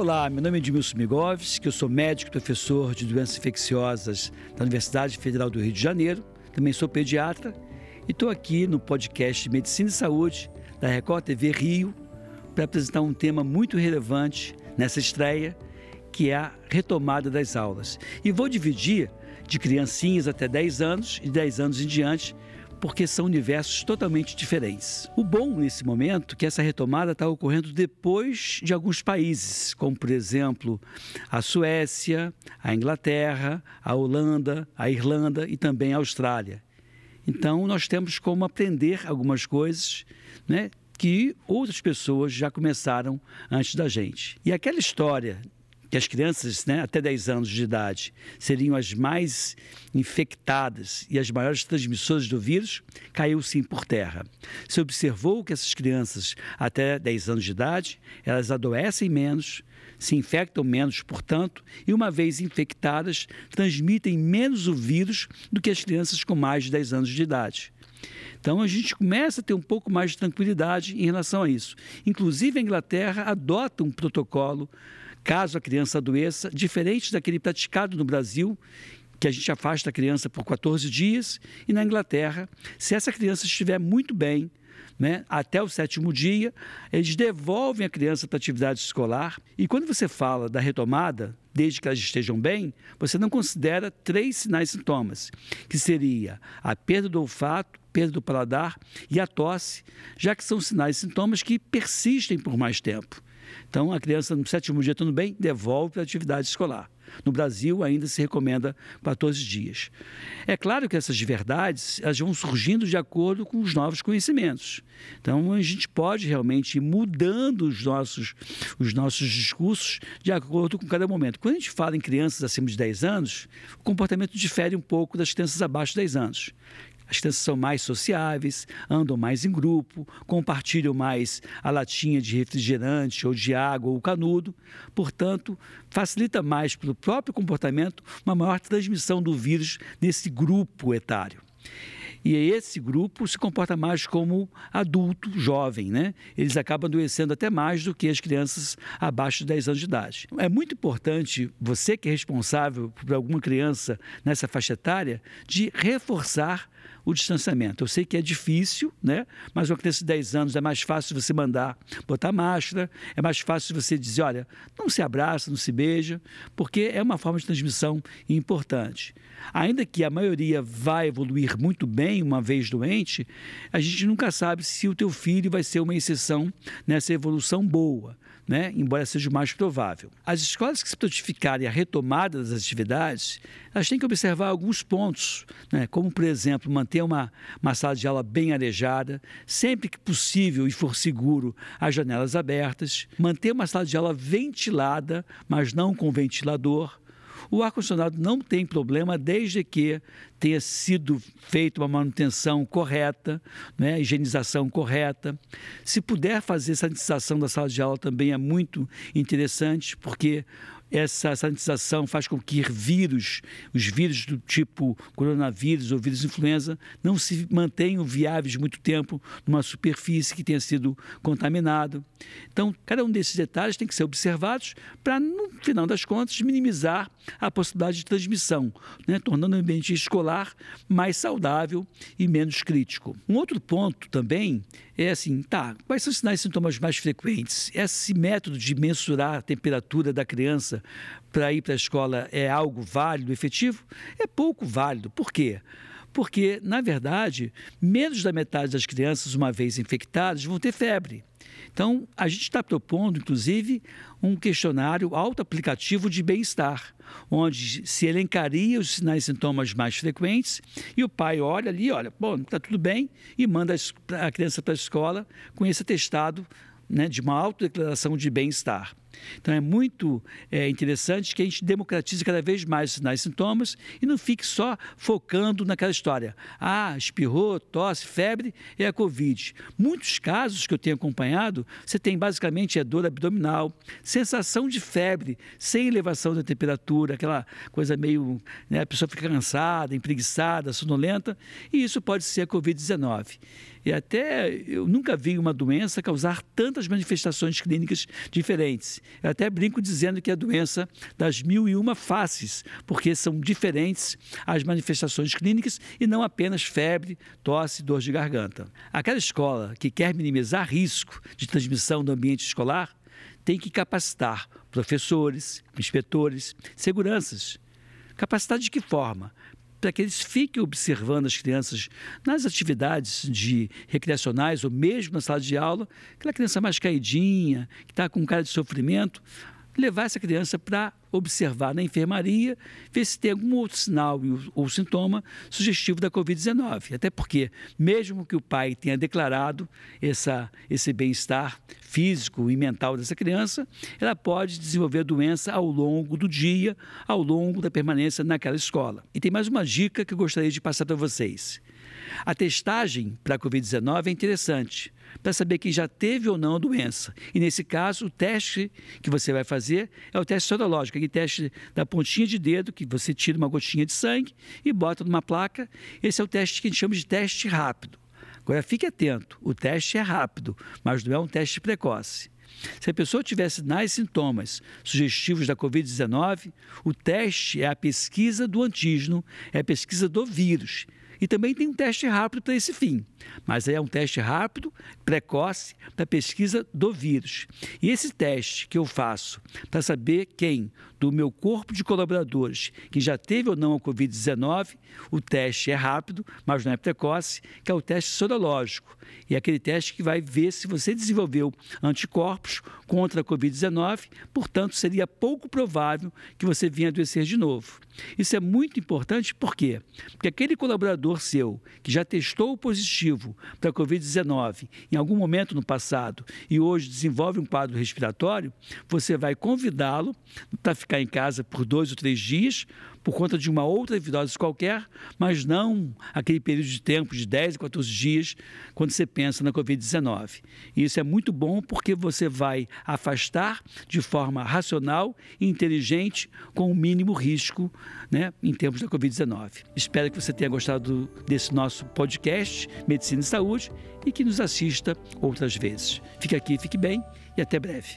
Olá, meu nome é Edmilson Migovski, eu sou médico e professor de doenças infecciosas da Universidade Federal do Rio de Janeiro, também sou pediatra e estou aqui no podcast Medicina e Saúde da Record TV Rio para apresentar um tema muito relevante nessa estreia, que é a retomada das aulas. E vou dividir de criancinhas até 10 anos e 10 anos em diante porque são universos totalmente diferentes. O bom nesse momento é que essa retomada está ocorrendo depois de alguns países, como por exemplo a Suécia, a Inglaterra, a Holanda, a Irlanda e também a Austrália. Então nós temos como aprender algumas coisas, né? Que outras pessoas já começaram antes da gente. E aquela história que as crianças né, até 10 anos de idade seriam as mais infectadas e as maiores transmissoras do vírus, caiu sim por terra. Se observou que essas crianças até 10 anos de idade, elas adoecem menos, se infectam menos, portanto, e uma vez infectadas, transmitem menos o vírus do que as crianças com mais de 10 anos de idade. Então a gente começa a ter um pouco mais de tranquilidade em relação a isso. Inclusive a Inglaterra adota um protocolo caso a criança adoeça, diferente daquele praticado no Brasil, que a gente afasta a criança por 14 dias, e na Inglaterra, se essa criança estiver muito bem, né, até o sétimo dia, eles devolvem a criança para a atividade escolar. E quando você fala da retomada, desde que elas estejam bem, você não considera três sinais e sintomas, que seria a perda do olfato, perda do paladar e a tosse, já que são sinais e sintomas que persistem por mais tempo. Então, a criança no sétimo dia tudo bem, devolve para a atividade escolar. No Brasil, ainda se recomenda 14 dias. É claro que essas verdades elas vão surgindo de acordo com os novos conhecimentos. Então, a gente pode realmente ir mudando os nossos, os nossos discursos de acordo com cada momento. Quando a gente fala em crianças acima de 10 anos, o comportamento difere um pouco das crianças abaixo de 10 anos. As crianças são mais sociáveis, andam mais em grupo, compartilham mais a latinha de refrigerante ou de água ou canudo. Portanto, facilita mais pelo próprio comportamento uma maior transmissão do vírus nesse grupo etário. E esse grupo se comporta mais como adulto, jovem, né? Eles acabam adoecendo até mais do que as crianças abaixo de 10 anos de idade. É muito importante, você que é responsável por alguma criança nessa faixa etária, de reforçar o distanciamento. Eu sei que é difícil, né? Mas uma criança de 10 anos é mais fácil você mandar botar máscara, é mais fácil você dizer, olha, não se abraça, não se beija, porque é uma forma de transmissão importante. Ainda que a maioria vai evoluir muito bem uma vez doente, a gente nunca sabe se o teu filho vai ser uma exceção nessa evolução boa, né? embora seja mais provável. As escolas que se notificarem a retomada das atividades, elas têm que observar alguns pontos, né? como, por exemplo, manter uma, uma sala de aula bem arejada, sempre que possível e for seguro, as janelas abertas, manter uma sala de aula ventilada, mas não com ventilador, o ar-condicionado não tem problema desde que tenha sido feita uma manutenção correta, né, higienização correta. Se puder fazer sanitização da sala de aula também é muito interessante, porque essa sanitização faz com que vírus, os vírus do tipo coronavírus ou vírus influenza, não se mantenham viáveis muito tempo numa superfície que tenha sido contaminado. Então, cada um desses detalhes tem que ser observados para, no final das contas, minimizar a possibilidade de transmissão, né? tornando o ambiente escolar mais saudável e menos crítico. Um outro ponto também é assim, tá, quais são os sinais e sintomas mais frequentes? Esse método de mensurar a temperatura da criança para ir para a escola é algo válido, efetivo? É pouco válido. Por quê? Porque, na verdade, menos da metade das crianças, uma vez infectadas, vão ter febre. Então, a gente está propondo, inclusive, um questionário auto-aplicativo de bem-estar, onde se elencaria os sinais e sintomas mais frequentes e o pai olha ali, olha, bom, está tudo bem, e manda a criança para a escola com esse atestado né, de uma autodeclaração de bem-estar. Então é muito é, interessante que a gente democratize cada vez mais os sinais e sintomas e não fique só focando naquela história. Ah, espirrou, tosse, febre é a Covid. Muitos casos que eu tenho acompanhado, você tem basicamente a dor abdominal, sensação de febre, sem elevação da temperatura, aquela coisa meio. Né, a pessoa fica cansada, empreguiçada, sonolenta, e isso pode ser a Covid-19. E até eu nunca vi uma doença causar tantas manifestações clínicas diferentes. Eu até brinco dizendo que é a doença das mil e uma faces, porque são diferentes as manifestações clínicas e não apenas febre, tosse, dor de garganta. Aquela escola que quer minimizar risco de transmissão no ambiente escolar tem que capacitar professores, inspetores, seguranças. Capacitar de que forma? Para que eles fiquem observando as crianças nas atividades de recreacionais ou mesmo na sala de aula, aquela criança mais caidinha, que está com cara de sofrimento, levar essa criança para observar na enfermaria, ver se tem algum outro sinal ou sintoma sugestivo da Covid-19. Até porque, mesmo que o pai tenha declarado essa, esse bem-estar físico e mental dessa criança, ela pode desenvolver a doença ao longo do dia, ao longo da permanência naquela escola. E tem mais uma dica que eu gostaria de passar para vocês. A testagem para a Covid-19 é interessante para saber quem já teve ou não a doença. E nesse caso, o teste que você vai fazer é o teste sorológico, aquele teste da pontinha de dedo, que você tira uma gotinha de sangue e bota numa placa. Esse é o teste que a gente chama de teste rápido. Agora fique atento, o teste é rápido, mas não é um teste precoce. Se a pessoa tiver sinais e sintomas sugestivos da Covid-19, o teste é a pesquisa do antígeno, é a pesquisa do vírus. E também tem um teste rápido para esse fim, mas é um teste rápido, precoce, para pesquisa do vírus. E esse teste que eu faço para saber quem do meu corpo de colaboradores que já teve ou não a Covid-19, o teste é rápido, mas não é precoce, que é o teste sorológico. E é aquele teste que vai ver se você desenvolveu anticorpos contra a Covid-19, portanto, seria pouco provável que você venha adoecer de novo. Isso é muito importante, por quê? Porque aquele colaborador seu que já testou positivo para a Covid-19 em algum momento no passado e hoje desenvolve um quadro respiratório, você vai convidá-lo para ficar em casa por dois ou três dias por conta de uma outra virose qualquer, mas não aquele período de tempo de 10 a 14 dias quando você pensa na Covid-19. E isso é muito bom porque você vai afastar de forma racional e inteligente com o mínimo risco né, em termos da Covid-19. Espero que você tenha gostado desse nosso podcast Medicina e Saúde e que nos assista outras vezes. Fique aqui, fique bem e até breve.